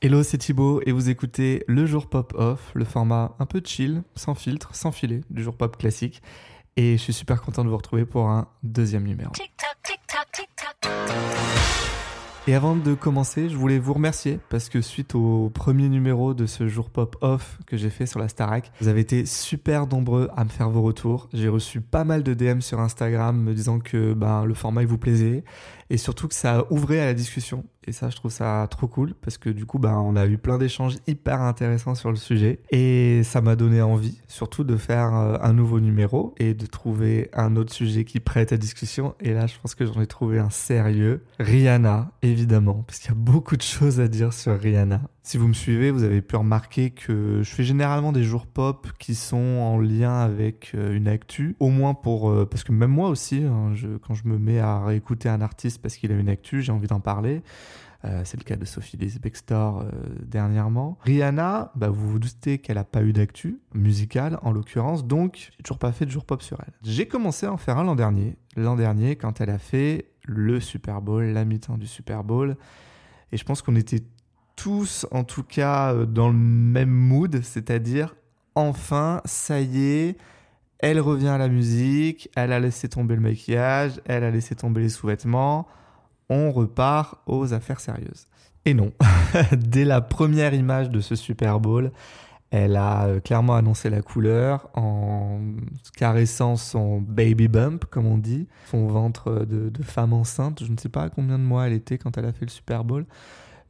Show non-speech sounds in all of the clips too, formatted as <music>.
Hello, c'est Thibaut et vous écoutez le jour pop off, le format un peu chill, sans filtre, sans filet, du jour pop classique. Et je suis super content de vous retrouver pour un deuxième numéro. Et avant de commencer, je voulais vous remercier parce que suite au premier numéro de ce jour pop off que j'ai fait sur la Starac, vous avez été super nombreux à me faire vos retours. J'ai reçu pas mal de DM sur Instagram me disant que ben, le format il vous plaisait et surtout que ça ouvrait à la discussion. Et ça, je trouve ça trop cool parce que du coup, ben, on a eu plein d'échanges hyper intéressants sur le sujet. Et ça m'a donné envie, surtout de faire euh, un nouveau numéro et de trouver un autre sujet qui prête à discussion. Et là, je pense que j'en ai trouvé un sérieux. Rihanna, évidemment, parce qu'il y a beaucoup de choses à dire sur Rihanna. Si vous me suivez, vous avez pu remarquer que je fais généralement des jours pop qui sont en lien avec euh, une actu, au moins pour euh, parce que même moi aussi, hein, quand je me mets à réécouter un artiste parce qu'il a une actu, j'ai envie d'en parler. Euh, c'est le cas de Sophie Bextor euh, dernièrement. Rihanna, bah, vous vous doutez qu'elle n'a pas eu d'actu musicale en l'occurrence, donc j'ai toujours pas fait de jour pop sur elle. J'ai commencé à en faire un l'an dernier. L'an dernier, quand elle a fait le Super Bowl, la mi-temps du Super Bowl. Et je pense qu'on était tous, en tout cas, euh, dans le même mood, c'est-à-dire enfin, ça y est, elle revient à la musique, elle a laissé tomber le maquillage, elle a laissé tomber les sous-vêtements on repart aux affaires sérieuses. Et non, <laughs> dès la première image de ce Super Bowl, elle a euh, clairement annoncé la couleur en caressant son baby bump, comme on dit, son ventre de, femme enceinte. Je ne sais pas combien de mois elle était quand elle a fait le Super Bowl.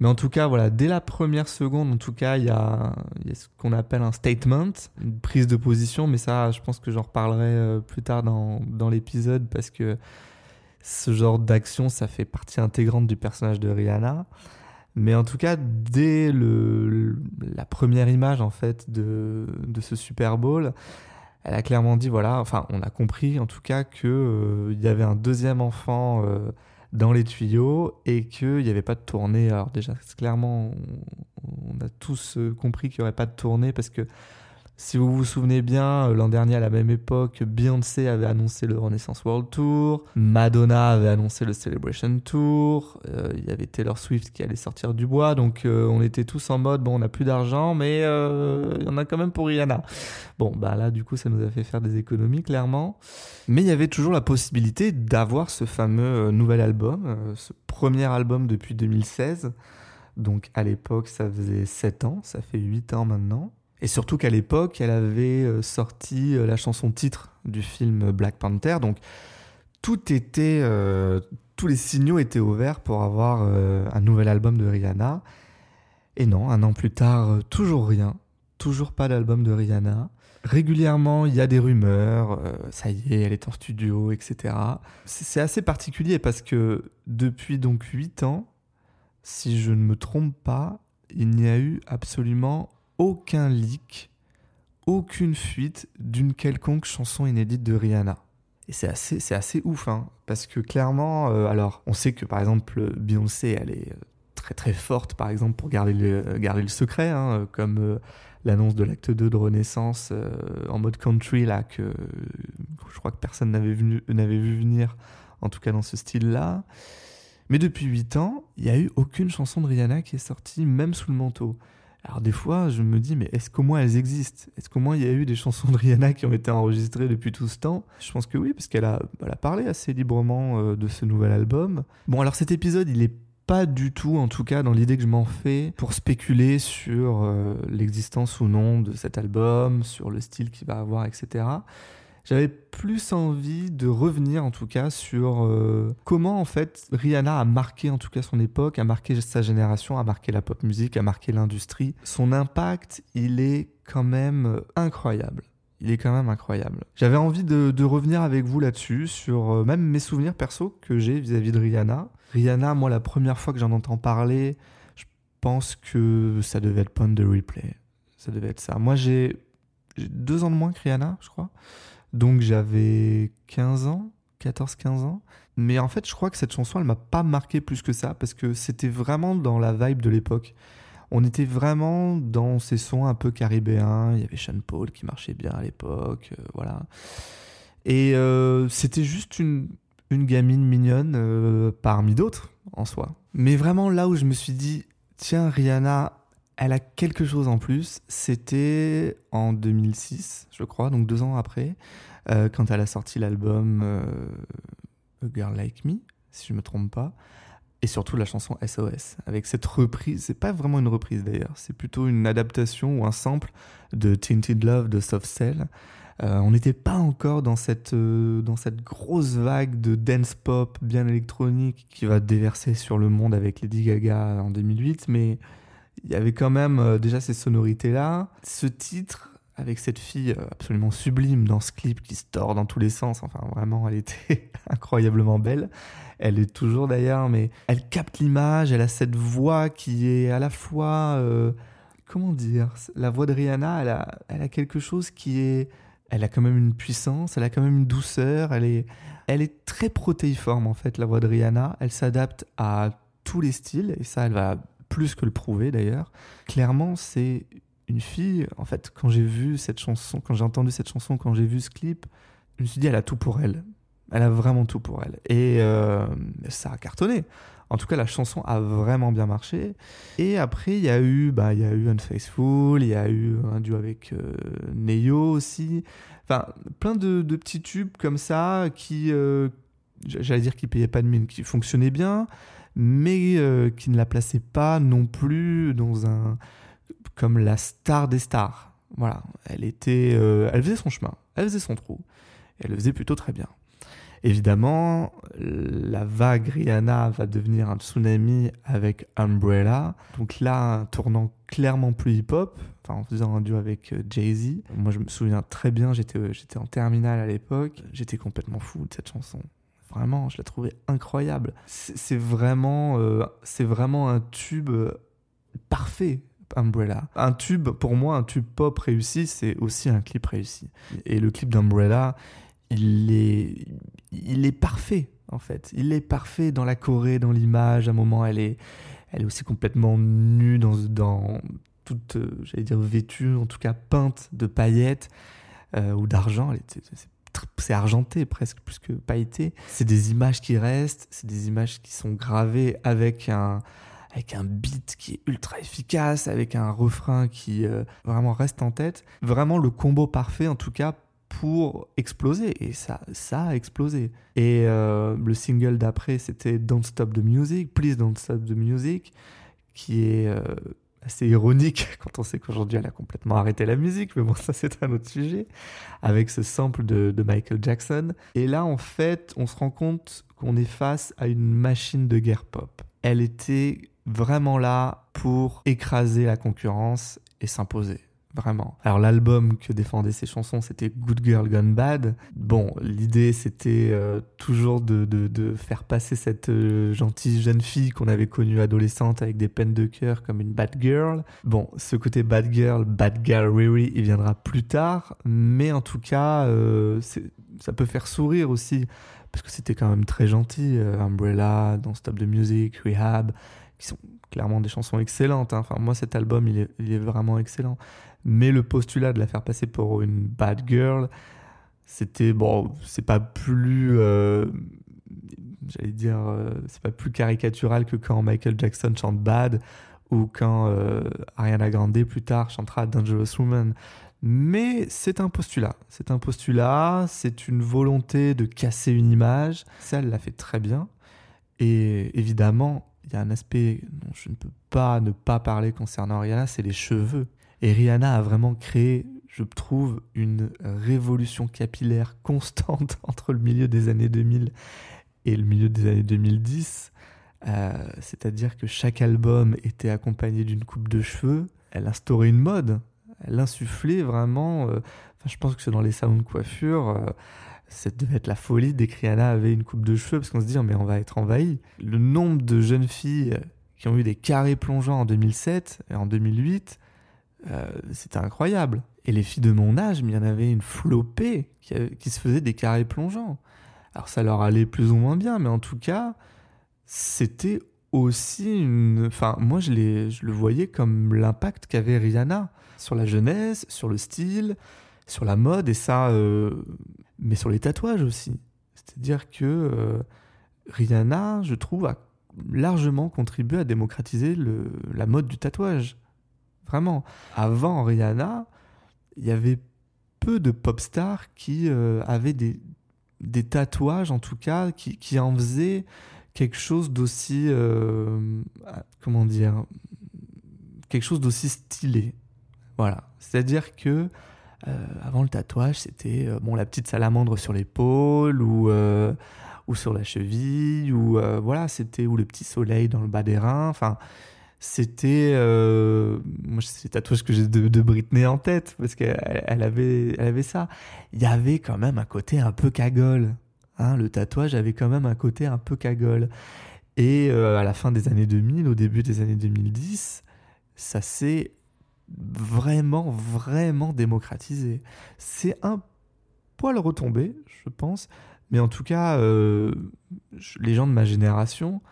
Mais en tout cas, voilà, dès la première seconde, en tout cas, il y a, ce qu'on appelle un statement, une prise de position. Mais ça, je pense que j'en reparlerai euh, plus tard dans, dans l'épisode parce que ce genre d'action, ça fait partie intégrante du personnage de Rihanna. Mais en tout cas, dès le, la première image en fait de, de, ce Super Bowl, elle a clairement dit voilà, enfin, on a compris en tout cas que euh, y avait un deuxième enfant euh, dans les tuyaux et qu'il n'y avait pas de tournée. Alors déjà, clairement, on, a tous euh, compris qu'il n'y aurait pas de tournée parce que si vous vous souvenez bien, euh, l'an dernier à la même époque, Beyoncé avait annoncé le Renaissance World Tour, Madonna avait annoncé le Celebration Tour, euh, il y avait Taylor Swift qui allait sortir du bois, donc euh, on était tous en mode bon on n'a plus d'argent, mais il y en a quand même pour Rihanna. Bon bah là du coup ça nous a fait faire des économies clairement, mais il y avait toujours la possibilité d'avoir ce fameux nouvel album, ce premier album depuis 2016. Donc à l'époque ça faisait 7 ans, ça fait 8 ans maintenant. Et surtout qu'à l'époque, elle avait euh, sorti euh, la chanson titre du film Black Panther. Donc tout était, euh, tous les signaux étaient ouverts pour avoir un nouvel album de Rihanna. Et non, un an plus tard, toujours rien. Toujours pas d'album de Rihanna. Régulièrement, il y a des rumeurs, ça y est, elle est en studio, etc. C'est assez particulier parce que depuis donc 8 ans, si je ne me trompe pas, il n'y a eu absolument aucun leak, aucune fuite d'une quelconque chanson inédite de Rihanna. Et c'est assez, c'est assez ouf, hein, parce que clairement, euh, alors, on sait que par exemple, Beyoncé, elle est euh, très très forte, par exemple, pour garder le, euh, garder le secret, hein, comme l'annonce de l'acte 2 de Renaissance en mode country, là, que je crois que personne n'avait vu, n'avait vu venir, en tout cas dans ce style-là. Mais depuis 8 ans, il n'y a eu aucune chanson de Rihanna qui est sortie, même sous le manteau. Alors des fois, je me dis, mais est-ce qu'au moins elles existent? Est-ce qu'au moins il y a eu des chansons de Rihanna qui ont été enregistrées depuis tout ce temps? Je pense que oui, parce qu'elle a, parlé assez librement euh, de ce nouvel album. Bon, alors cet épisode, il est pas du tout, en tout cas dans l'idée que je m'en fais, pour spéculer sur euh, l'existence ou non de cet album, sur le style qu'il va avoir, etc. J'avais plus envie de revenir en tout cas sur euh, comment en fait Rihanna a marqué en tout cas son époque, a marqué sa génération, a marqué la pop musique, a marqué l'industrie. Son impact, il est quand même incroyable. Il est quand même incroyable. J'avais envie de, revenir avec vous là-dessus, sur euh, même mes souvenirs perso que j'ai vis-à-vis de Rihanna. Rihanna, moi, la première fois que j'en entends parler, je pense que ça devait être Point de Replay. Ça devait être ça. Moi, j'ai deux ans de moins que Rihanna, je crois. Donc j'avais 15 ans, 14-15 ans. Mais en fait, je crois que cette chanson, elle m'a pas marqué plus que ça, parce que c'était vraiment dans la vibe de l'époque. On était vraiment dans ces sons un peu caribéens. Il y avait Sean Paul qui marchait bien à l'époque, euh, voilà. Et euh, c'était juste une, gamine mignonne euh, parmi d'autres, en soi. Mais vraiment là où je me suis dit, Tiens, Rihanna, elle a quelque chose en plus. C'était en 2006, je crois, donc deux ans après, euh, quand elle a sorti l'album euh, A Girl Like Me, si je me trompe pas. Et surtout la chanson SOS, avec cette reprise, c'est pas vraiment une reprise d'ailleurs, c'est plutôt une adaptation ou un sample de Tinted Love de Soft Cell. Euh, on n'était pas encore dans cette, dans cette grosse vague de dance pop bien électronique qui va déverser sur le monde avec Lady Gaga en 2008, mais il y avait quand même déjà ces sonorités-là. Ce titre, avec cette fille absolument sublime dans ce clip qui se tord dans tous les sens, enfin vraiment, elle était <laughs> incroyablement belle. Elle est toujours d'ailleurs, mais elle capte l'image, elle a cette voix qui est à la fois... Euh, comment dire La voix de Rihanna, elle a, elle a quelque chose qui est... Elle a quand même une puissance, elle a quand même une douceur, elle est, elle est très protéiforme en fait, la voix de Rihanna. Elle s'adapte à tous les styles, et ça, elle va plus que le prouver d'ailleurs. Clairement, c'est une fille, en fait, quand j'ai vu cette chanson, quand j'ai entendu cette chanson, quand j'ai vu ce clip, je me suis dit, elle a tout pour elle. Elle a vraiment tout pour elle. Et euh, ça a cartonné. En tout cas, la chanson a vraiment bien marché. Et après, il y a eu, bah, il y a eu Unfaithful, il y a eu un duo avec euh, aussi. Enfin, plein de, petits tubes comme ça qui, euh, j'allais dire, qui payaient pas de mine, qui fonctionnaient bien, mais qui ne la plaçaient pas non plus dans un comme la star des stars. Voilà, elle était, elle faisait son chemin, elle faisait son trou, et elle le faisait plutôt très bien. Évidemment, la vague Rihanna va devenir un tsunami avec Umbrella. Donc là, tournant clairement plus hip-hop, en faisant un duo avec euh, Jay-Z. Moi, je me souviens très bien, euh, j'étais en terminale à l'époque. J'étais complètement fou de cette chanson. Vraiment, je la trouvais incroyable. C'est, vraiment, euh, c'est vraiment un tube parfait. Umbrella. Un tube, pour moi, un tube pop réussi, c'est aussi un clip réussi. Et le clip d'Umbrella, il est, il est parfait en fait. Il est parfait dans la Corée, dans l'image. À un moment, elle est, elle est aussi complètement nue dans, dans toute, euh, j'allais dire vêtue, en tout cas peinte de paillettes euh, ou d'argent. C'est argenté presque plus que pailleté. C'est des images qui restent, c'est des images qui sont gravées avec un avec un beat qui est ultra efficace, avec un refrain qui euh, vraiment reste en tête. Vraiment le combo parfait en tout cas pour exploser. Et ça, ça a explosé. Et euh, le single d'après, c'était Don't Stop the Music, Please Don't Stop the Music, qui est euh, assez ironique <laughs> quand on sait qu'aujourd'hui elle a complètement arrêté la musique, mais bon, ça c'est un autre sujet, avec ce sample de, de Michael Jackson. Et là, en fait, on se rend compte qu'on est face à une machine de guerre pop. Elle était vraiment là pour écraser la concurrence et s'imposer vraiment. Alors l'album que défendaient ces chansons, c'était Good Girl Gone Bad. Bon, l'idée c'était euh, toujours de, faire passer cette euh, gentille jeune fille qu'on avait connue adolescente avec des peines de cœur comme une bad girl. Bon, ce côté bad girl, bad girl Riri, il viendra plus tard, mais en tout cas, euh, ça peut faire sourire aussi parce que c'était quand même très gentil. Umbrella, Don't Stop the Music, Rehab, qui sont clairement des chansons excellentes. Hein. Enfin, moi, cet album, il est, vraiment excellent. Mais le postulat de la faire passer pour une bad girl, c'était bon, c'est pas plus, euh, j'allais dire, euh, c'est pas plus caricatural que quand Michael Jackson chante Bad ou quand euh, Ariana Grande plus tard chantera Dangerous Woman. Mais c'est un postulat, c'est un postulat, c'est une volonté de casser une image. Ça, elle l'a fait très bien. Et évidemment, il y a un aspect dont je ne peux pas ne pas parler concernant Ariana, c'est les cheveux. Et Rihanna a vraiment créé, je trouve, une révolution capillaire constante <laughs> entre le milieu des années 2000 et le milieu des années 2010. Euh, c'est-à-dire que chaque album était accompagné d'une coupe de cheveux. Elle instaurait une mode. Elle insufflait vraiment. Euh, je pense que c'est dans les salons de coiffure. Euh, ça devait être la folie dès que Rihanna avait une coupe de cheveux parce qu'on se dit mais on va être envahi. Le nombre de jeunes filles qui ont eu des carrés plongeants en 2007 et en 2008, euh, c'était incroyable. Et les filles de mon âge, il y en avait une flopée qui, se faisait des carrés plongeants. Alors ça leur allait plus ou moins bien, mais en tout cas, c'était aussi une... Enfin, moi, je, je le voyais comme l'impact qu'avait Rihanna sur la jeunesse, sur le style, sur la mode, et ça... Euh, mais sur les tatouages aussi. C'est-à-dire que euh, Rihanna, je trouve, a largement contribué à démocratiser le, la mode du tatouage. Vraiment. Avant Rihanna, il y avait peu de pop stars qui euh, avaient des, des tatouages, en tout cas, qui, qui en faisaient quelque chose d'aussi. Euh, comment dire Quelque chose d'aussi stylé. Voilà. C'est-à-dire que. Euh, avant le tatouage, c'était bon la petite salamandre sur l'épaule ou ou sur la cheville ou voilà c'était ou le petit soleil dans le bas des reins. Enfin, c'était euh, moi c'est tatouage que j'ai de, Britney en tête parce qu'elle elle avait elle avait ça. Il y avait quand même un côté un peu cagole hein, le tatouage avait quand même un côté un peu cagole. Et euh, à la fin des années 2000 au début des années 2010 ça s'est vraiment vraiment démocratisé c'est un poil retombé je pense mais en tout cas euh, les gens de ma génération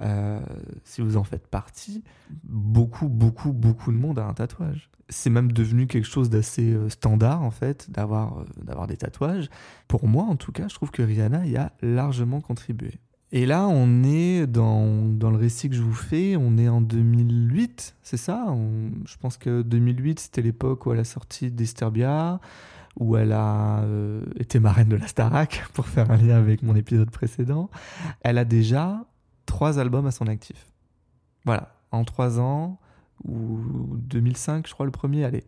euh, si vous en faites partie, beaucoup, beaucoup, beaucoup de monde a un tatouage. C'est même devenu quelque chose d'assez euh, standard, en fait, d'avoir, d'avoir des tatouages. Pour moi, en tout cas, je trouve que Rihanna y a largement contribué. Et là, on est dans, dans le récit que je vous fais, on est en 2008, c'est ça? Je pense que 2008, c'était l'époque où elle a sorti Disturbia, où elle a été marraine de la Starac, <laughs> pour faire un lien avec mon épisode précédent. Elle a déjà trois albums à son actif. Voilà, en trois ans, ou 2005, je crois, le premier, allez.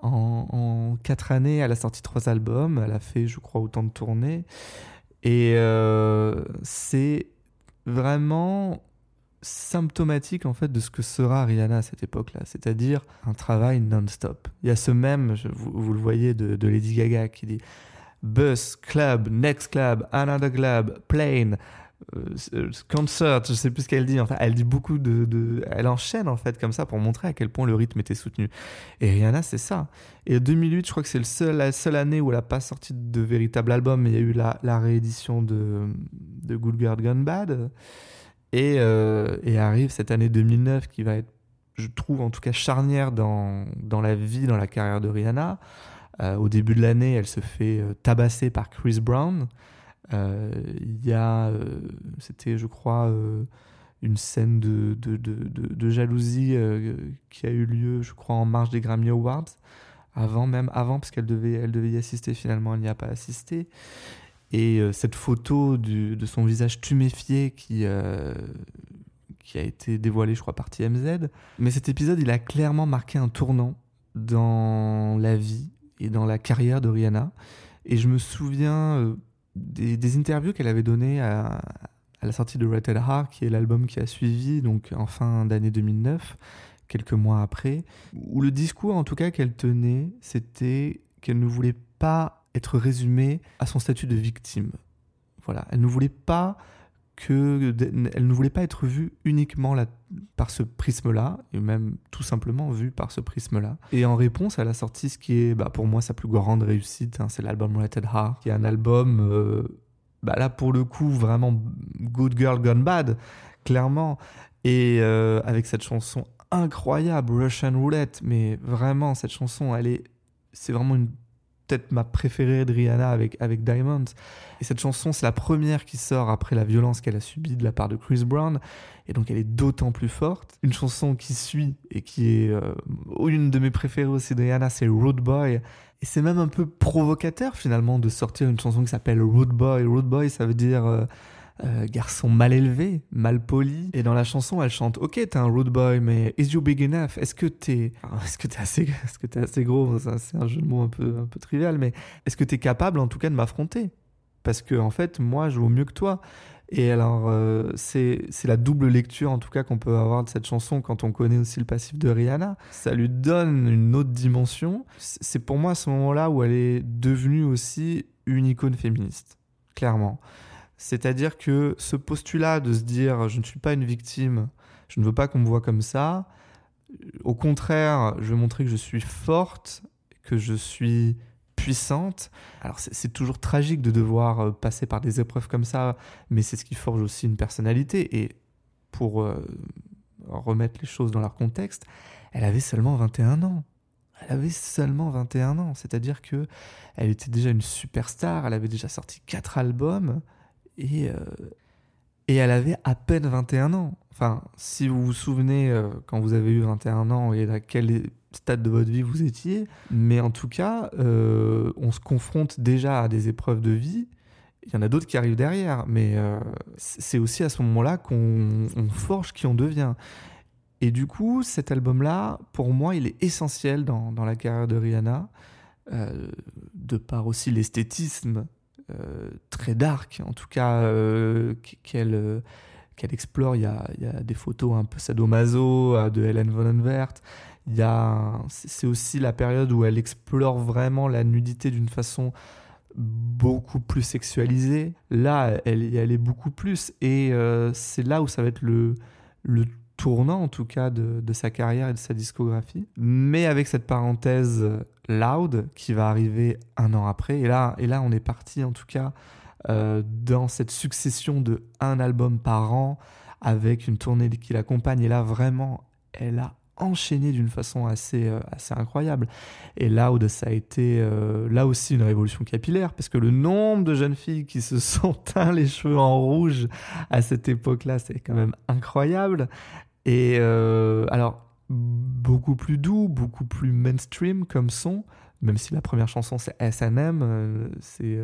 En, quatre années, elle a sorti trois albums, elle a fait, je crois, autant de tournées. Et euh, c'est vraiment symptomatique en fait de ce que sera Rihanna à cette époque-là, c'est-à-dire un travail non-stop. Il y a ce même, vous, le voyez, de, de, Lady Gaga qui dit bus, club, next club, another club, plane, euh, concert, je sais plus ce qu'elle dit. Enfin, elle dit beaucoup de, Elle enchaîne en fait comme ça pour montrer à quel point le rythme était soutenu. Et Rihanna, c'est ça. Et 2008, je crois que c'est la seule année où elle n'a pas sorti de véritable album, mais il y a eu la, réédition de, de Good Girl Gone Bad. Et, euh, et, arrive cette année 2009 qui va être, je trouve en tout cas, charnière dans, dans la vie, dans la carrière de Rihanna. Euh, au début de l'année, elle se fait tabasser par Chris Brown. Euh, il y a, euh, c'était je crois, euh, une scène de, de, de, de jalousie qui a eu lieu, je crois, en marge des Grammy Awards. Avant même avant parce qu'elle devait elle devait y assister finalement elle n'y a pas assisté. Et cette photo du, de son visage tuméfié qui qui a été dévoilée je crois par TMZ mais cet épisode il a clairement marqué un tournant dans la vie et dans la carrière de Rihanna. Et je me souviens des, interviews qu'elle avait données à, la sortie de Red Heart, qui est l'album qui a suivi, donc en fin d'année 2009, quelques mois après, où le discours en tout cas qu'elle tenait, c'était qu'elle ne voulait pas être résumée à son statut de victime. Voilà, elle ne voulait pas que elle ne voulait pas être vue uniquement par ce prisme-là, et même tout simplement vue par ce prisme-là. Et en réponse, elle a sorti ce qui est bah, pour moi sa plus grande réussite, hein, c'est l'album Rated Heart, qui est un album, euh, bah, là pour le coup, vraiment Good Girl Gone Bad, clairement, et euh, avec cette chanson incroyable, Russian Roulette, mais vraiment, cette chanson, elle est, c'est vraiment une peut-être ma préférée de Rihanna avec, avec Diamonds. Et cette chanson, c'est la première qui sort après la violence qu'elle a subie de la part de Chris Brown. Et donc elle est d'autant plus forte. Une chanson qui suit et qui est euh, une de mes préférées aussi de Rihanna, c'est Road Boy. Et c'est même un peu provocateur finalement de sortir une chanson qui s'appelle Road Boy. Road Boy, ça veut dire... Euh, euh, garçon mal élevé, mal poli. Et dans la chanson, elle chante Ok, t'es un rude boy, mais is you big enough? Est-ce que t'es est-ce que t'es assez, est-ce assez gros? C'est un jeu de mots un peu, un peu trivial, mais est-ce que t'es capable en tout cas de m'affronter? Parce que en fait, moi, je vaux mieux que toi. Et alors, euh, c'est la double lecture en tout cas qu'on peut avoir de cette chanson quand on connaît aussi le passif de Rihanna. Ça lui donne une autre dimension. C'est pour moi à ce moment-là où elle est devenue aussi une icône féministe, clairement. C'est-à-dire que ce postulat de se dire je ne suis pas une victime, je ne veux pas qu'on me voit comme ça, au contraire, je veux montrer que je suis forte, que je suis puissante. Alors c'est toujours tragique de devoir euh, passer par des épreuves comme ça, mais c'est ce qui forge aussi une personnalité. Et pour euh, remettre les choses dans leur contexte, elle avait seulement 21 ans. Elle avait seulement 21 ans, c'est-à-dire que elle était déjà une superstar, elle avait déjà sorti quatre albums, et, euh, Et elle avait à peine 21 ans. Enfin, si vous vous souvenez, euh, quand vous avez eu 21 ans et à quel stade de votre vie vous étiez, mais en tout cas, euh, on se confronte déjà à des épreuves de vie. Il y en a d'autres qui arrivent derrière, mais c'est aussi à ce moment-là qu'on forge qui on devient. Et du coup, cet album-là, pour moi, il est essentiel dans, dans la carrière de Rihanna, de par aussi l'esthétisme très dark, en tout cas, qu'elle qu'elle explore. Il y, a, il y, a, des photos un peu sadomaso euh, de Helen Vonenvert. Il c'est aussi la période où elle explore vraiment la nudité d'une façon beaucoup plus sexualisée. Là, elle y allait beaucoup plus. Et euh, c'est là où ça va être le, le tournant, en tout cas, de, de, sa carrière et de sa discographie. Mais avec cette parenthèse Loud qui va arriver un an après. Et là, et là on est parti, en tout cas, euh, dans cette succession de un album par an avec une tournée qui l'accompagne. Et là, vraiment, elle a enchaîné d'une façon assez, euh, assez incroyable. Et Loud, ça a été euh, là aussi une révolution capillaire, parce que le nombre de jeunes filles qui se <laughs> sont teint les cheveux en rouge à cette époque-là, c'est quand même incroyable. Et alors, beaucoup plus doux, beaucoup plus mainstream comme son, même si la première chanson c'est SM, c'est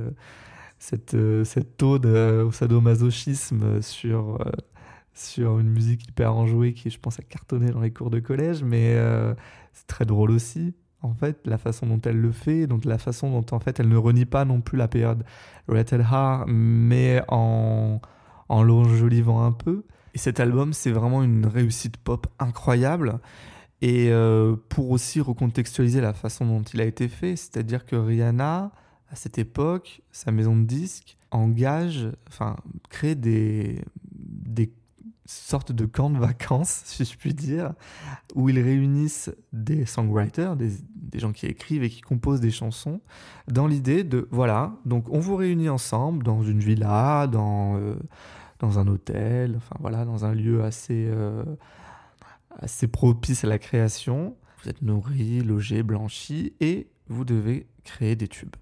cette, euh, cette ode au sadomasochisme sur, euh, sur une musique hyper enjouée qui, je pense, a cartonné dans les cours de collège, mais euh, c'est très drôle aussi. En fait, la façon dont elle le fait, donc la façon dont en fait elle ne renie pas non plus la période Rattle mais en, en l'enjolivant un peu. Et cet album, c'est vraiment une réussite pop incroyable. Et pour aussi recontextualiser la façon dont il a été fait, c'est-à-dire que Rihanna, à cette époque, sa maison de disques engage, enfin, crée des, des sortes de camps de vacances, <laughs> si je puis dire, où ils réunissent des songwriters, des, des gens qui écrivent et qui composent des chansons, dans l'idée de, voilà, donc on vous réunit ensemble dans une villa, dans, euh, dans un hôtel, enfin voilà, dans un lieu assez, euh, assez propice à la création. Vous êtes nourri, logé, blanchi, et vous devez créer des tubes.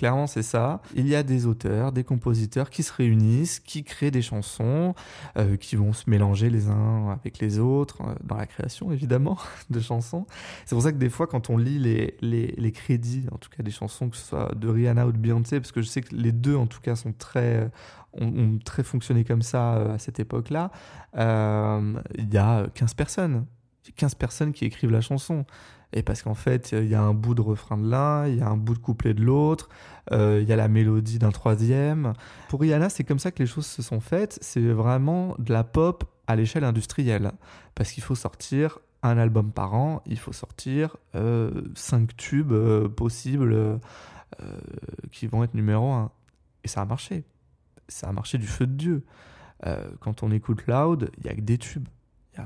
Clairement, c'est ça. Il y a des auteurs, des compositeurs qui se réunissent, qui créent des chansons, euh, qui vont se mélanger les uns avec les autres, euh, dans la création évidemment <laughs> de chansons. C'est pour ça que des fois, quand on lit les, les, crédits, en tout cas des chansons, que ce soit de Rihanna ou de Beyoncé, parce que je sais que les deux, en tout cas, sont très, ont, très fonctionné comme ça euh, à cette époque-là, il y a 15 personnes. 15 personnes qui écrivent la chanson. Et parce qu'en fait, il y a un bout de refrain de l'un, il y a un bout de couplet de l'autre, euh, il y a la mélodie d'un troisième. Pour Rihanna, c'est comme ça que les choses se sont faites. C'est vraiment de la pop à l'échelle industrielle. Parce qu'il faut sortir un album par an, il faut sortir euh, cinq tubes euh, possibles qui vont être numéro un. Et ça a marché. Ça a marché du feu de Dieu. quand on écoute Loud, il y a que des tubes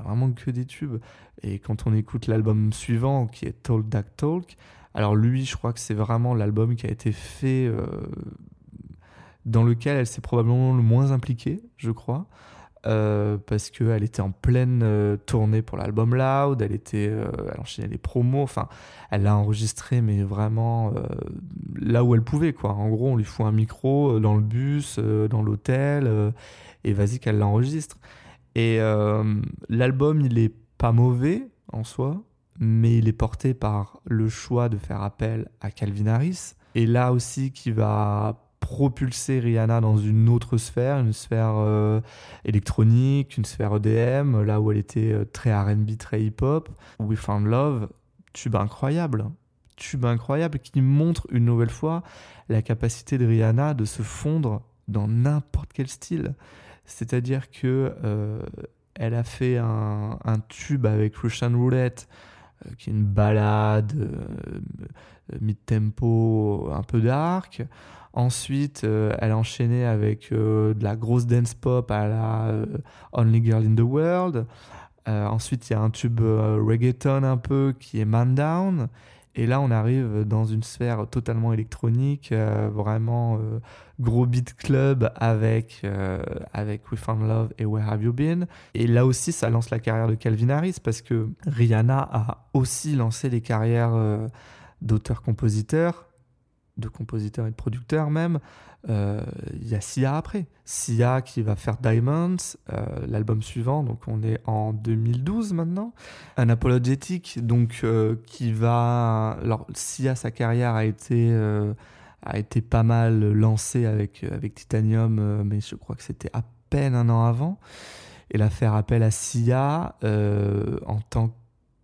vraiment que des tubes. Et quand on écoute l'album suivant, qui est Talk That Talk, alors lui, je crois que c'est vraiment l'album qui a été fait euh, dans lequel elle s'est probablement le moins impliquée, je crois. Euh, parce qu'elle était en pleine euh, tournée pour l'album Loud, elle était, elle enchaînait les promos, enfin, elle l'a enregistré, mais vraiment là où elle pouvait, quoi. En gros, on lui fout un micro dans le bus, dans l'hôtel, et vas-y qu'elle l'enregistre. Et euh, l'album, il est pas mauvais en soi, mais il est porté par le choix de faire appel à Calvin Harris. Et là aussi, qui va propulser Rihanna dans une autre sphère, une sphère euh, électronique, une sphère EDM, là où elle était euh, très RB, très hip-hop. We Found Love, tube incroyable. Tube incroyable qui montre une nouvelle fois la capacité de Rihanna de se fondre dans n'importe quel style. C'est-à-dire que euh, elle a fait un, tube avec Russian Roulette, euh, qui est une balade euh, mid-tempo, un peu dark. Ensuite, elle a enchaîné avec de la grosse dance pop à la Only Girl in the World. ensuite, il y a un tube reggaeton un peu qui est Man Down. Et là, on arrive dans une sphère totalement électronique, euh, vraiment euh, gros beat club avec, euh, avec We Found Love et Where Have You Been. Et là aussi, ça lance la carrière de Calvin Harris parce que Rihanna a aussi lancé les carrières d'auteurs-compositeurs de compositeurs et de producteurs même. Euh, il y a Sia après. Sia qui va faire Diamonds, euh, l'album suivant, donc on est en 2012 maintenant. Un Apologetic, donc euh, qui va... Alors Sia, sa carrière a été, a été pas mal lancée avec, avec Titanium, mais je crois que c'était à peine un an avant. Et la faire appel à Sia en tant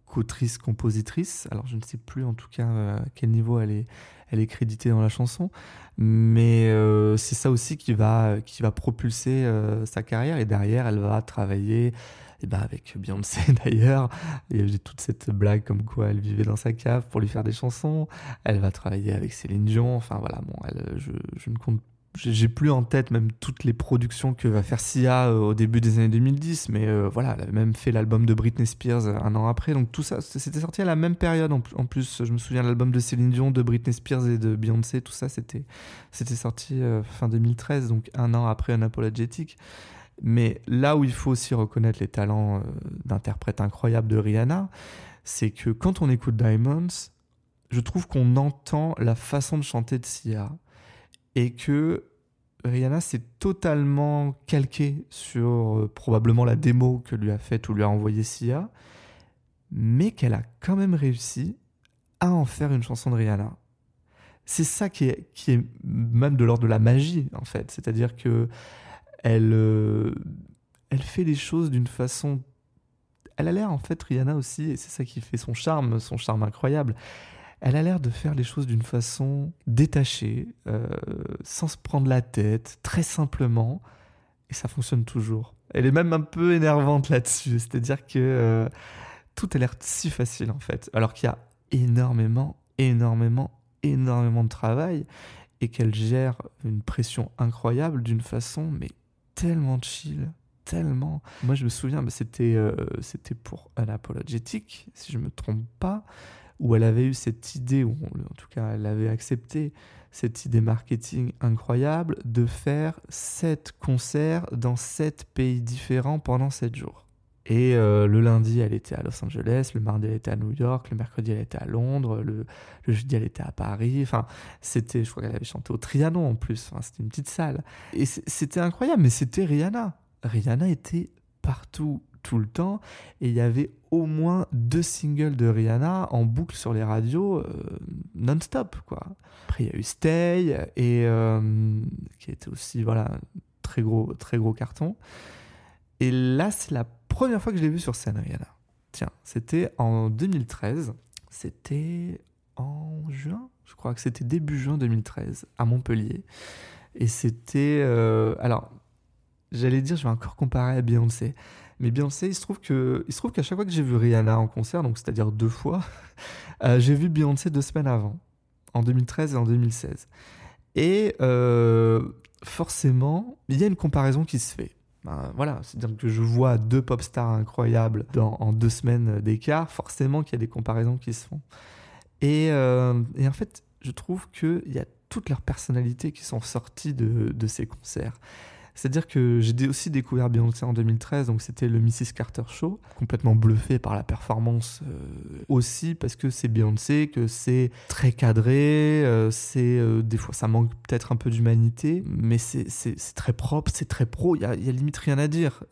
qu'autrice-compositrice. Alors je ne sais plus en tout cas à quel niveau elle est, elle est créditée dans la chanson, mais euh, c'est ça aussi qui va, qui va propulser euh, sa carrière. Et derrière, elle va travailler eh ben avec Beyoncé <laughs> d'ailleurs. Il y a toute cette blague comme quoi elle vivait dans sa cave pour lui faire des chansons. Elle va travailler avec Céline Dion. Enfin voilà, bon, elle, je, je ne compte j'ai plus en tête même toutes les productions que va faire Sia euh, au début des années 2010, mais euh, voilà, elle a même fait l'album de Britney Spears euh, un an après, donc tout ça, c'était sorti à la même période. En, plus, je me souviens l'album de Céline Dion, de Britney Spears et de Beyoncé, tout ça, c'était c'était sorti fin 2013, donc un an après Unapologetic. Mais là où il faut aussi reconnaître les talents d'interprète incroyables de Rihanna, c'est que quand on écoute Diamonds, je trouve qu'on entend la façon de chanter de Sia et que Rihanna s'est totalement calquée sur euh, probablement la démo que lui a faite ou lui a envoyé Sia, mais qu'elle a quand même réussi à en faire une chanson de Rihanna. C'est ça qui est, qui est même de l'ordre de la magie, en fait. C'est-à-dire que elle, euh, elle fait les choses d'une façon... Elle a l'air, en fait, Rihanna aussi, et c'est ça qui fait son charme, son charme incroyable elle a l'air de faire les choses d'une façon détachée, euh, sans se prendre la tête, très simplement, et ça fonctionne toujours. Elle est même un peu énervante là-dessus, c'est-à-dire que euh, tout a l'air si facile en fait, alors qu'il y a énormément, énormément, énormément de travail, et qu'elle gère une pression incroyable d'une façon, mais tellement chill, tellement. Moi, je me souviens, c'était euh, c'était pour un apologétique, si je me trompe pas où elle avait eu cette idée, ou en tout cas elle avait accepté cette idée marketing incroyable de faire sept concerts dans sept pays différents pendant sept jours. Et euh, le lundi, elle était à Los Angeles, le mardi, elle était à New York, le mercredi, elle était à Londres, le, jeudi, elle était à Paris. Enfin, c'était, je crois qu'elle avait chanté au Trianon en plus. Enfin, c'était une petite salle. Et c'était incroyable, mais c'était Rihanna. Rihanna était partout tout le temps. Et il y avait au moins deux singles de Rihanna en boucle sur les radios euh, non-stop. Quoi. Après, il y a eu Stay, et, euh, qui était aussi voilà, très, gros, très gros carton. Et là, c'est la première fois que je l'ai vu sur scène, Rihanna. Tiens, c'était en 2013. C'était en juin, je crois que c'était début juin 2013, à Montpellier. Et c'était. Euh, alors, j'allais dire, je vais encore comparer à Beyoncé. Mais Beyoncé, il se trouve que, il se trouve qu'à chaque fois que j'ai vu Rihanna en concert, donc c'est-à-dire deux fois, <laughs> euh, j'ai vu Beyoncé deux semaines avant, en 2013 et en 2016. Et euh, forcément, il y a une comparaison qui se fait. Ben, voilà, c'est-à-dire que je vois deux pop stars incroyables en deux semaines d'écart, forcément qu'il y a des comparaisons qui se font. Et, euh, en fait, je trouve qu'il y a toutes leurs personnalités qui sont sorties de ces concerts. C'est-à-dire que j'ai aussi découvert Beyoncé en 2013, donc c'était le Mrs. Carter Show, complètement bluffé par la performance euh, aussi parce que c'est Beyoncé, que c'est très cadré, euh, c'est euh, des fois ça manque peut-être un peu d'humanité, mais c'est très propre, c'est très pro, il y a, limite rien à dire.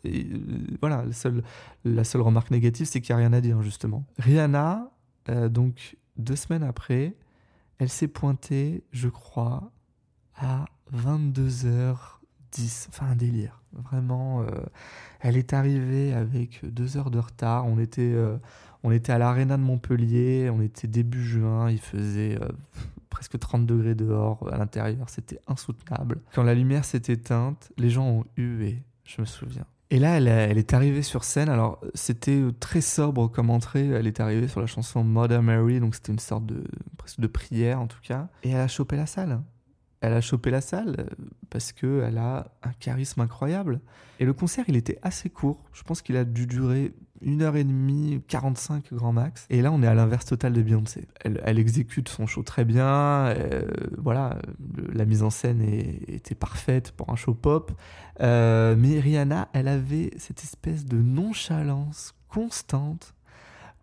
Voilà, la seule, la seule remarque négative, c'est qu'il n'y a rien à dire justement. Rihanna, donc deux semaines après, elle s'est pointée, je crois, à 22 heures 10, enfin un délire. Vraiment, euh, elle est arrivée avec deux heures de retard. On était, euh, on était à l'aréna de Montpellier, on était début juin, il faisait euh, presque 30 degrés dehors à l'intérieur, c'était insoutenable. Quand la lumière s'est éteinte, les gens ont hué, je me souviens. Et là, elle, elle est arrivée sur scène. Alors, c'était très sobre comme entrée. Elle est arrivée sur la chanson Mother Mary, donc c'était une sorte de presque de prière en tout cas. Et elle a chopé la salle elle a chopé la salle euh, parce qu'elle a un charisme incroyable. Et le concert, il était assez court. Je pense qu'il a dû durer une heure et demie, 45 grand max. Et là, on est à l'inverse total de Beyoncé. Elle, exécute son show très bien. Euh, voilà, la mise en scène était parfaite pour un show pop. Euh, mais Rihanna, elle avait cette espèce de nonchalance constante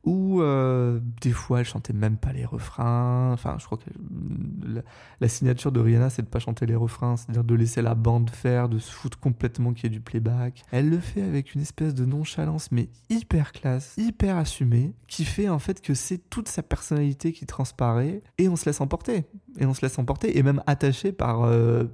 où euh, des fois elle chantait même pas les refrains. Enfin, je crois que la, signature de Rihanna, c'est de pas chanter les refrains, c'est-à-dire de laisser la bande faire, de se foutre complètement qu'il y ait du playback. Elle le fait avec une espèce de nonchalance, mais hyper classe, hyper assumée, qui fait en fait que c'est toute sa personnalité qui transparaît et on se laisse emporter. Et on se laisse emporter et même attaché par, euh,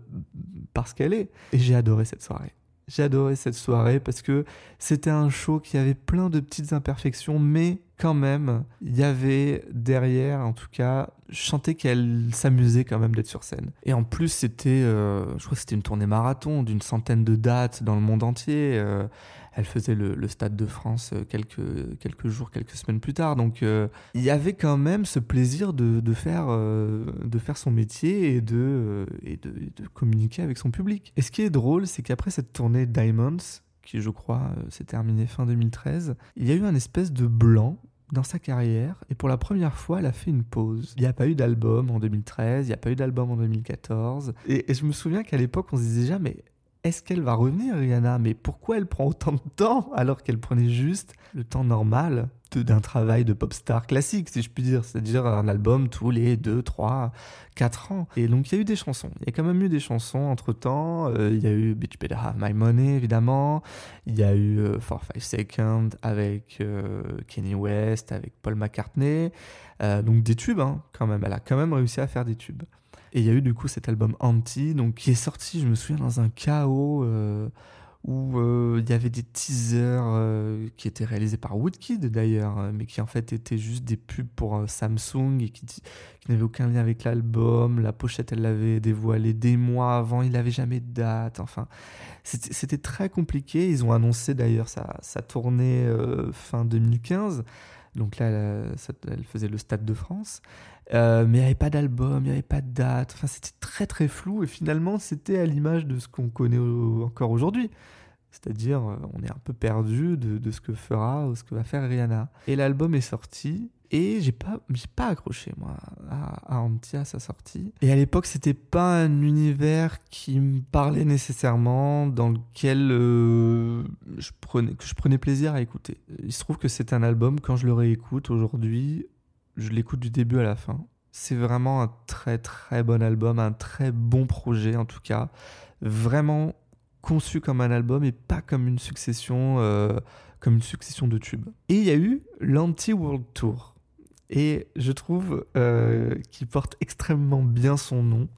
par ce qu'elle est. Et j'ai adoré cette soirée. Adoré cette soirée parce que c'était un show qui avait plein de petites imperfections, mais quand même, il y avait derrière, en tout cas, sentais qu'elle s'amusait quand même d'être sur scène. Et en plus, c'était, euh, je crois c'était une tournée marathon d'une centaine de dates dans le monde entier. Euh, elle faisait le, Stade de France euh, quelques, quelques jours, quelques semaines plus tard. Donc il y avait quand même ce plaisir de, de faire, de faire son métier et, de, et de, de, communiquer avec son public. Et ce qui est drôle, c'est qu'après cette tournée Diamonds, qui je crois s'est terminée fin 2013, il y a eu un espèce de blanc dans sa carrière et pour la première fois, elle a fait une pause. Il n'y a pas eu d'album en 2013, il n'y a pas eu d'album en 2014. Et, et, je me souviens qu'à l'époque, on se disait déjà, mais est-ce qu'elle va revenir, Rihanna? Mais pourquoi elle prend autant de temps alors qu'elle prenait juste le temps normal d'un travail de pop star classique, si je puis dire, c'est-à-dire un album tous les 2, 3, 4 ans. Et donc il y a eu des chansons, il y a quand même eu des chansons entre-temps, euh, il y a eu Bitch Better Have My Money évidemment, il y a eu euh, For Five Seconds avec euh, Kenny West, avec Paul McCartney, donc des tubes hein, quand même, elle a quand même réussi à faire des tubes. Et il y a eu du coup cet album Anti, donc qui est sorti, je me souviens, dans un chaos euh, où euh, il y avait des teasers euh, qui étaient réalisés par Woodkid d'ailleurs, mais qui en fait étaient juste des pubs pour Samsung et qui, n'avaient aucun lien avec l'album. La pochette, elle l'avait dévoilé des mois avant, il n'avait jamais de date. Enfin, c'était très compliqué. Ils ont annoncé d'ailleurs sa, tournée fin 2015. Donc là, elle, faisait le Stade de France. Euh, mais il n'y avait pas d'album, il n'y avait pas de date. Enfin, c'était très très flou et finalement, c'était à l'image de ce qu'on connaît encore aujourd'hui. C'est-à-dire, euh, on est un peu perdu de, ce que fera ou ce que va faire Rihanna. Et l'album est sorti et j'ai pas, pas accroché moi à, à à sa sortie. Et à l'époque, c'était pas un univers qui me parlait nécessairement, dans lequel euh, je prenais, je prenais plaisir à écouter. Il se trouve que c'est un album quand je le réécoute aujourd'hui, je l'écoute du début à la fin. C'est vraiment un très très bon album, un très bon projet en tout cas. Vraiment conçu comme un album et pas comme une succession, euh, comme une succession de tubes. Et il y a eu l'Anti-World Tour. Et je trouve euh, qu'il porte extrêmement bien son nom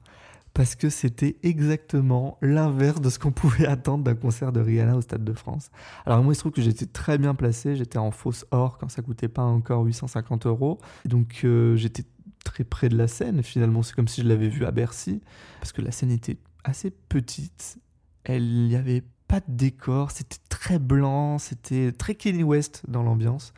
parce que c'était exactement l'inverse de ce qu'on <laughs> pouvait attendre d'un concert de Rihanna au Stade de France. Alors moi, il se trouve que j'étais très bien placé, j'étais en fausse or quand ça coûtait pas encore 850 euros, donc euh, j'étais très près de la scène. Finalement, c'est comme si je l'avais vu à Bercy, parce que la scène était assez petite, elle n'y avait pas de décor, c'était très blanc, c'était très Kenny West dans l'ambiance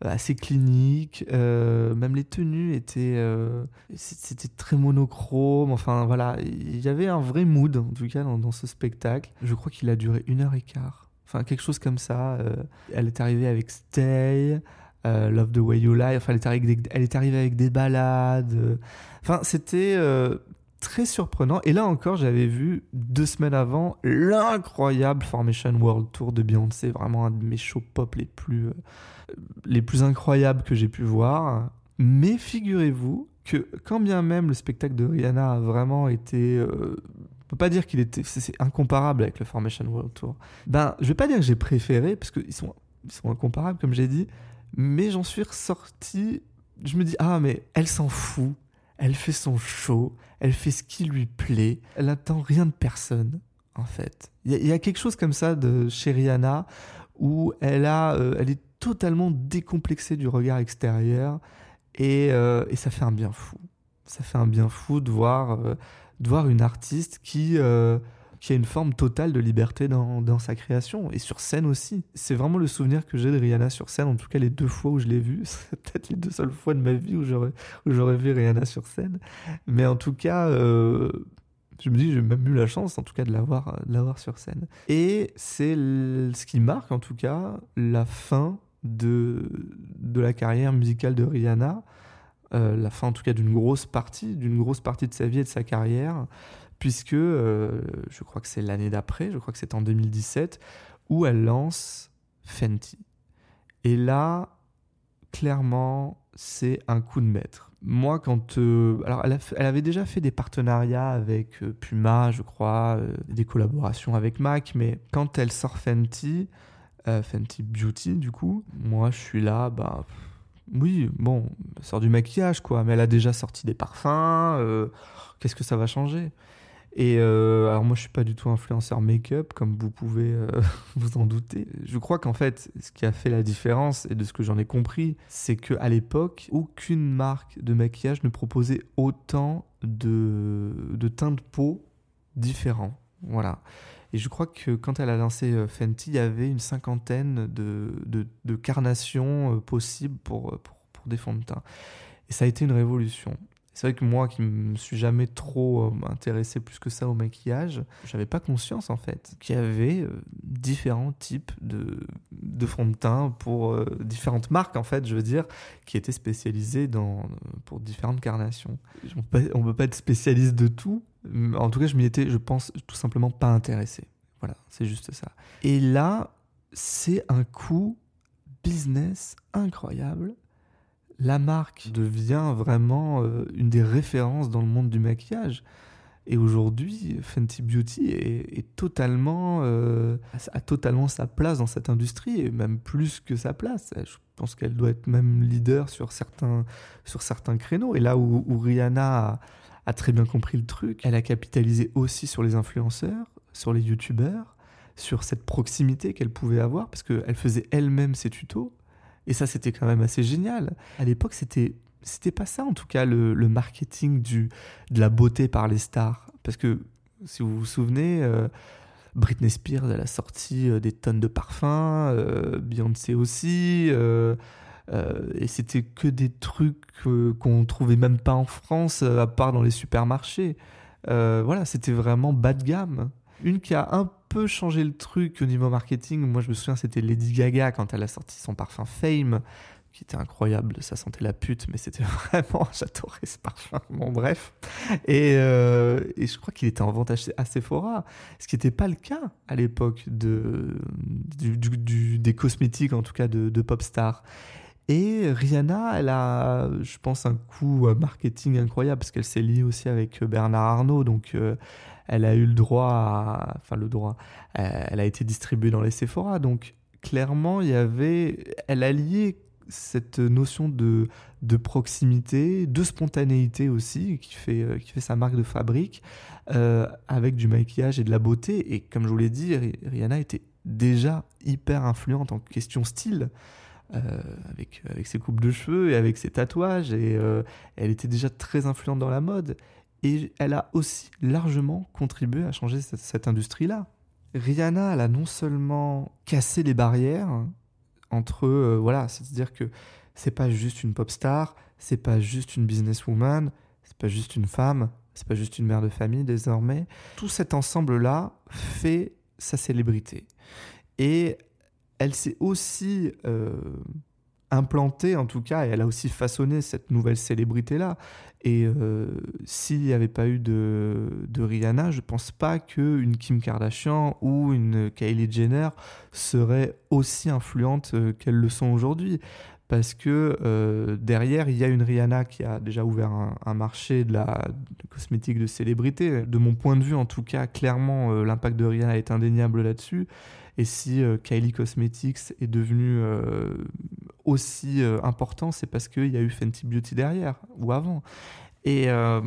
assez clinique. Euh, même les tenues étaient, euh, c'était très monochrome. Enfin voilà, il y avait un vrai mood en tout cas dans, ce spectacle. Je crois qu'il a duré une heure et quart. Enfin quelque chose comme ça. Euh, elle est arrivée avec Stay. Love the Way You Lie, enfin elle est arrivée avec des, elle est arrivée avec des balades. Enfin c'était très surprenant. Et là encore, j'avais vu deux semaines avant l'incroyable Formation World Tour de Beyoncé, vraiment un de mes shows pop les plus, euh, les plus incroyables que j'ai pu voir. Mais figurez-vous que quand bien même le spectacle de Rihanna a vraiment été... Euh, on peut pas dire qu'il était... C'est incomparable avec le Formation World Tour. Ben, je vais pas dire que j'ai préféré, parce qu'ils sont, ils sont incomparables, comme j'ai dit, mais j'en suis ressorti... Je me dis, ah, mais elle s'en fout elle fait son show, elle fait ce qui lui plaît, elle n'attend rien de personne, en fait. Il y, a quelque chose comme ça de chez Rihanna où elle, a, euh, elle est totalement décomplexée du regard extérieur et, euh, et, ça fait un bien fou. Ça fait un bien fou de voir, euh, de voir une artiste qui qui a une forme totale de liberté dans, sa création et sur scène aussi. C'est vraiment le souvenir que j'ai de Rihanna sur scène, en tout cas les deux fois où je l'ai vue. <laughs> C'est peut-être les deux seules fois de ma vie où j'aurais, vu Rihanna sur scène. Mais en tout cas, euh, je me dis, j'ai même eu la chance, en tout cas, de l'avoir sur scène. Et c'est ce qui marque, en tout cas, la fin de, de la carrière musicale de Rihanna. Euh, la fin en tout cas d'une grosse partie, d'une grosse partie de sa vie et de sa carrière, puisque euh, je crois que c'est l'année d'après, je crois que c'est en 2017, où elle lance Fenty. Et là, clairement, c'est un coup de maître. Moi, quand. Euh, alors, elle, avait déjà fait des partenariats avec euh, Puma, je crois, des collaborations avec Mac, mais quand elle sort Fenty, Fenty Beauty, du coup, moi, je suis là, bah. Oui, bon, elle sort du maquillage, quoi, mais elle a déjà sorti des parfums. Qu'est-ce que ça va changer? Et euh, alors moi je suis pas du tout influenceur make-up comme vous pouvez euh, <laughs> vous en douter. Je crois qu'en fait ce qui a fait la différence et de ce que j'en ai compris, c'est que à l'époque aucune marque de maquillage ne proposait autant de, de teints de peau différents. Voilà. Et je crois que quand elle a lancé euh, Fenty, il y avait une cinquantaine de, carnations possibles pour des fonds de teint. Et ça a été une révolution. C'est vrai que moi qui me suis jamais trop euh, intéressé plus que ça au maquillage, j'avais pas conscience en fait qu'il y avait euh, différents types de, de fond de teint pour euh, différentes marques en fait, je veux dire, qui étaient spécialisées dans, pour différentes carnations. On peut, on peut pas être spécialiste de tout, en tout cas je m'y étais, je pense, tout simplement pas intéressé. Voilà, c'est juste ça. Et là, c'est un coup business incroyable la marque devient vraiment euh, une des références dans le monde du maquillage. Et aujourd'hui, Fenty Beauty est, totalement, euh, a totalement sa place dans cette industrie, et même plus que sa place. Je pense qu'elle doit être même leader sur certains, sur certains créneaux. Et là où, Rihanna a, très bien compris le truc, elle a capitalisé aussi sur les influenceurs, sur les youtubeurs, sur cette proximité qu'elle pouvait avoir, parce qu'elle faisait elle-même ses tutos. Et ça, c'était quand même assez génial. À l'époque, c'était c'était pas ça, en tout cas, le, marketing du, de la beauté par les stars. Parce que, si vous vous souvenez, euh, Britney Spears, elle a sorti euh, des tonnes de parfums, euh, Beyoncé aussi, et c'était que des trucs qu'on trouvait même pas en France, à part dans les supermarchés. voilà, c'était vraiment bas de gamme. Une qui a un peu changé le truc au niveau marketing. Moi, je me souviens, c'était Lady Gaga quand elle a sorti son parfum Fame, qui était incroyable. Ça sentait la pute, mais c'était <laughs> vraiment, j'adorais ce parfum. Bon, bref. Et, euh, je crois qu'il était en vente à Sephora, ce qui n'était pas le cas à l'époque des cosmétiques, en tout cas de, de Popstar. Et Rihanna, elle a, je pense, un coup marketing incroyable parce qu'elle s'est liée aussi avec Bernard Arnault. Donc, euh, elle a eu le droit à, enfin le droit, euh, elle a été distribuée dans les Sephora. Donc clairement, il y avait, elle a lié cette notion de, de proximité, de spontanéité aussi, qui fait, euh, qui fait sa marque de fabrique, euh, avec du maquillage et de la beauté. Et comme je vous l'ai dit, Rihanna était déjà hyper influente en question style. avec, avec ses coupes de cheveux et avec ses tatouages, et elle était déjà très influente dans la mode. Et elle a aussi largement contribué à changer cette, industrie-là. Rihanna, elle a non seulement cassé les barrières entre, euh, voilà, c'est-à-dire que c'est pas juste une pop star, c'est pas juste une businesswoman, c'est pas juste une femme, c'est pas juste une mère de famille désormais. Tout cet ensemble-là fait sa célébrité. Et elle s'est aussi euh, implantée, en tout cas, et elle a aussi façonné cette nouvelle célébrité-là. Et euh, s'il n'y avait pas eu de, de Rihanna, je ne pense pas qu'une Kim Kardashian ou une Kylie Jenner seraient aussi influentes euh, qu'elles le sont aujourd'hui. Parce que euh, derrière, il y a une Rihanna qui a déjà ouvert un, marché de la cosmétique de célébrité. De mon point de vue, en tout cas, clairement, l'impact de Rihanna est indéniable là-dessus. Et si Kylie Cosmetics est devenu aussi euh, important, c'est parce qu'il y a eu Fenty Beauty derrière ou avant. Et, euh,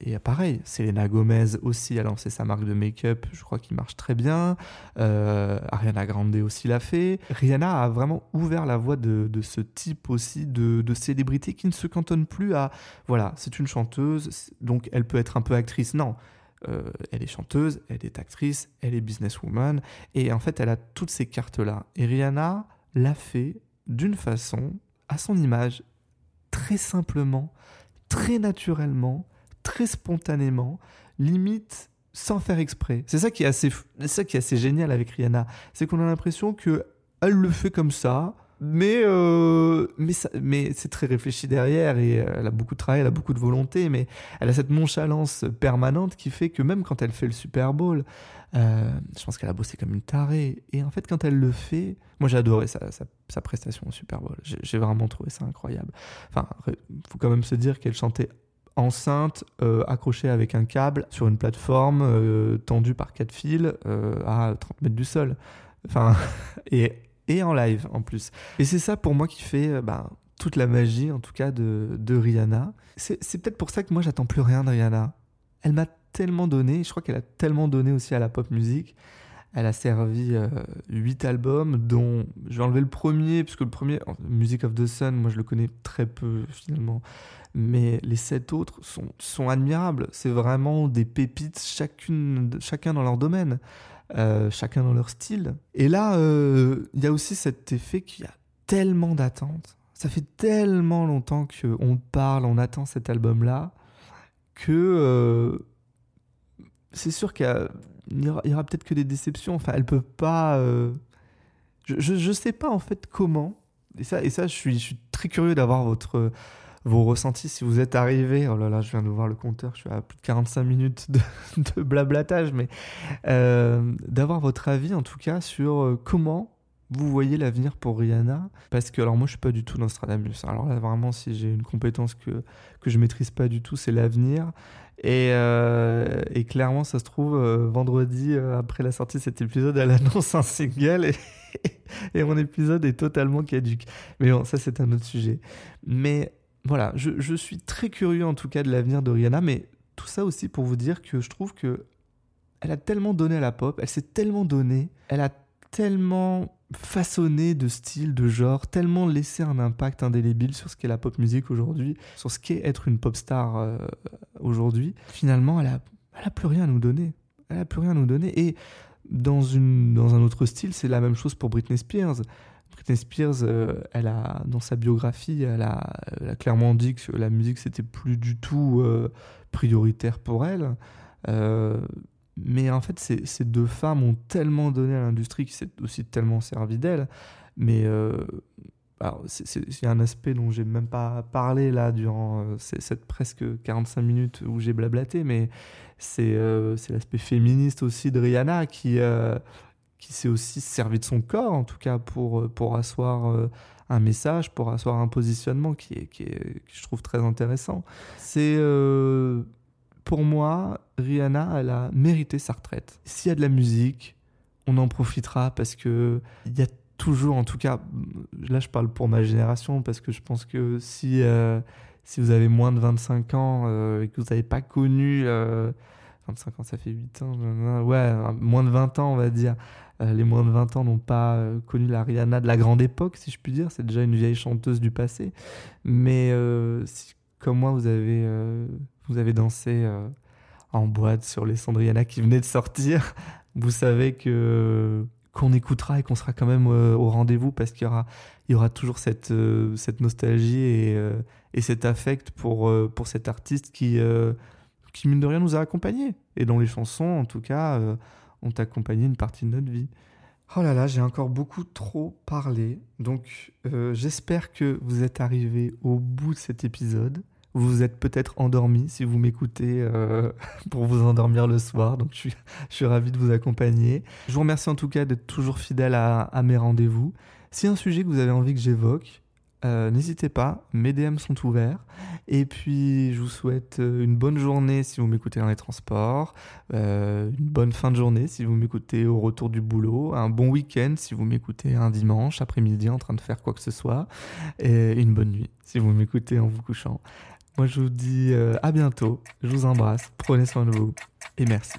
et pareil, Selena Gomez aussi a lancé sa marque de make-up, je crois qu'il marche très bien. Euh, Ariana Grande aussi l'a fait. Rihanna a vraiment ouvert la voie de, de ce type aussi de, de, célébrité qui ne se cantonne plus à, voilà, c'est une chanteuse, donc elle peut être un peu actrice. Non, elle est chanteuse, elle est actrice, elle est businesswoman, et en fait, elle a toutes ces cartes-là. Et Rihanna l'a fait d'une façon, à son image, très simplement, très naturellement, très spontanément, limite sans faire exprès. C'est ça qui est assez, génial avec Rihanna, c'est qu'on a l'impression que elle le fait comme ça, mais, euh, mais, mais c'est très réfléchi derrière et elle a beaucoup de travail, elle a beaucoup de volonté, mais elle a cette nonchalance permanente qui fait que même quand elle fait le Super Bowl, euh, je pense qu'elle a bossé comme une tarée. Et en fait, quand elle le fait, moi j'ai adoré sa, sa, prestation au Super Bowl. J'ai vraiment trouvé ça incroyable. Enfin, faut quand même se dire qu'elle chantait enceinte, euh, accrochée avec un câble sur une plateforme euh, tendue par quatre fils à 30 mètres du sol. Enfin, <laughs> et, et en live en plus. Et c'est ça pour moi qui fait bah, toute la magie, en tout cas, de, Rihanna. C'est peut-être pour ça que moi j'attends plus rien de Rihanna. Elle m'a tellement donné, je crois qu'elle a tellement donné aussi à la pop musique. Elle a servi euh, huit albums, dont je vais enlever le premier, puisque le premier, Music of the Sun, moi je le connais très peu finalement, mais les sept autres sont, sont admirables. C'est vraiment des pépites, chacune, chacun dans leur domaine, euh, chacun dans leur style. Et là, euh, il y a aussi cet effet qu'il y a tellement d'attentes. Ça fait tellement longtemps qu'on parle, on attend cet album-là, que c'est sûr qu'il y, aura, peut-être que des déceptions. Enfin, elle peut pas. Euh, je, je, sais pas en fait comment. Et ça, je suis très curieux d'avoir votre vos ressentis si vous êtes arrivé. Oh là là, je viens de voir le compteur, je suis à plus de 45 minutes <laughs> de, blablatage, mais euh, d'avoir votre avis en tout cas sur euh, comment vous voyez l'avenir pour Rihanna Parce que, alors moi, je suis pas du tout Nostradamus. Alors là, vraiment, si j'ai une compétence que, que je maîtrise pas du tout, c'est l'avenir. Et, euh, et, clairement, ça se trouve, vendredi, après la sortie de cet épisode, elle annonce un single et, <laughs> et mon épisode est totalement caduque. Mais bon, ça, c'est un autre sujet. Mais voilà, je, je suis très curieux en tout cas de l'avenir de Rihanna, mais tout ça aussi pour vous dire que je trouve que elle a tellement donné à la pop, elle s'est tellement donnée, elle a tellement façonné de style, de genre, tellement laissé un impact indélébile sur ce qu'est la pop musique aujourd'hui, sur ce qu'est être une pop star euh, aujourd'hui. Finalement, elle a, elle a plus rien à nous donner. Elle a plus rien à nous donner. Et dans, une, dans un autre style, c'est la même chose pour Britney Spears. Britney Spears, euh, elle a, dans sa biographie, elle a, clairement dit que la musique, c'était plus du tout euh, prioritaire pour elle. Mais en fait, ces, deux femmes ont tellement donné à l'industrie qui s'est aussi tellement servi d'elles. Mais euh, a un aspect dont j'ai même pas parlé là durant euh, cette presque 45 minutes où j'ai blablaté, mais c'est euh, l'aspect féministe aussi de Rihanna qui, euh, qui s'est aussi servi de son corps, en tout cas, pour, pour asseoir un message, pour asseoir un positionnement qui est, qui est, je trouve très intéressant. C'est pour moi, Rihanna, elle a mérité sa retraite. S'il y a de la musique, on en profitera parce que il y a toujours, en tout cas, là je parle pour ma génération parce que je pense que si, euh, si vous avez moins de 25 ans euh, et que vous n'avez pas connu, 25 euh, ans ça fait 8 ans, ouais, moins de 20 ans on va dire, les moins de 20 ans n'ont pas connu la Rihanna de la grande époque si je puis dire, c'est déjà une vieille chanteuse du passé, mais si comme moi vous avez vous avez dansé euh, en boîte sur les Cendriana qui venaient de sortir, <laughs> vous savez que qu'on écoutera et qu'on sera quand même euh, au rendez-vous parce qu'il y aura, il y aura toujours cette, euh, cette nostalgie et, et, cet affect pour, pour cet artiste qui, qui, mine de rien, nous a accompagnés. Et dont les chansons, en tout cas, ont accompagné une partie de notre vie. Oh là là, j'ai encore beaucoup trop parlé. Donc, j'espère que vous êtes arrivés au bout de cet épisode. Vous êtes peut-être endormi si vous m'écoutez euh, <laughs> pour vous endormir le soir. Donc je suis, je suis ravi de vous accompagner. Je vous remercie en tout cas d'être toujours fidèle à, à mes rendez-vous. Si un sujet que vous avez envie que j'évoque, euh, n'hésitez pas, mes DM sont ouverts. Et puis, je vous souhaite euh, une bonne journée si vous m'écoutez dans les transports, une bonne fin de journée si vous m'écoutez au retour du boulot, un bon week-end si vous m'écoutez un dimanche après-midi en train de faire quoi que ce soit, et une bonne nuit si vous m'écoutez en vous couchant. Moi, je vous dis euh, à bientôt. Je vous embrasse. Prenez soin de vous. Et merci.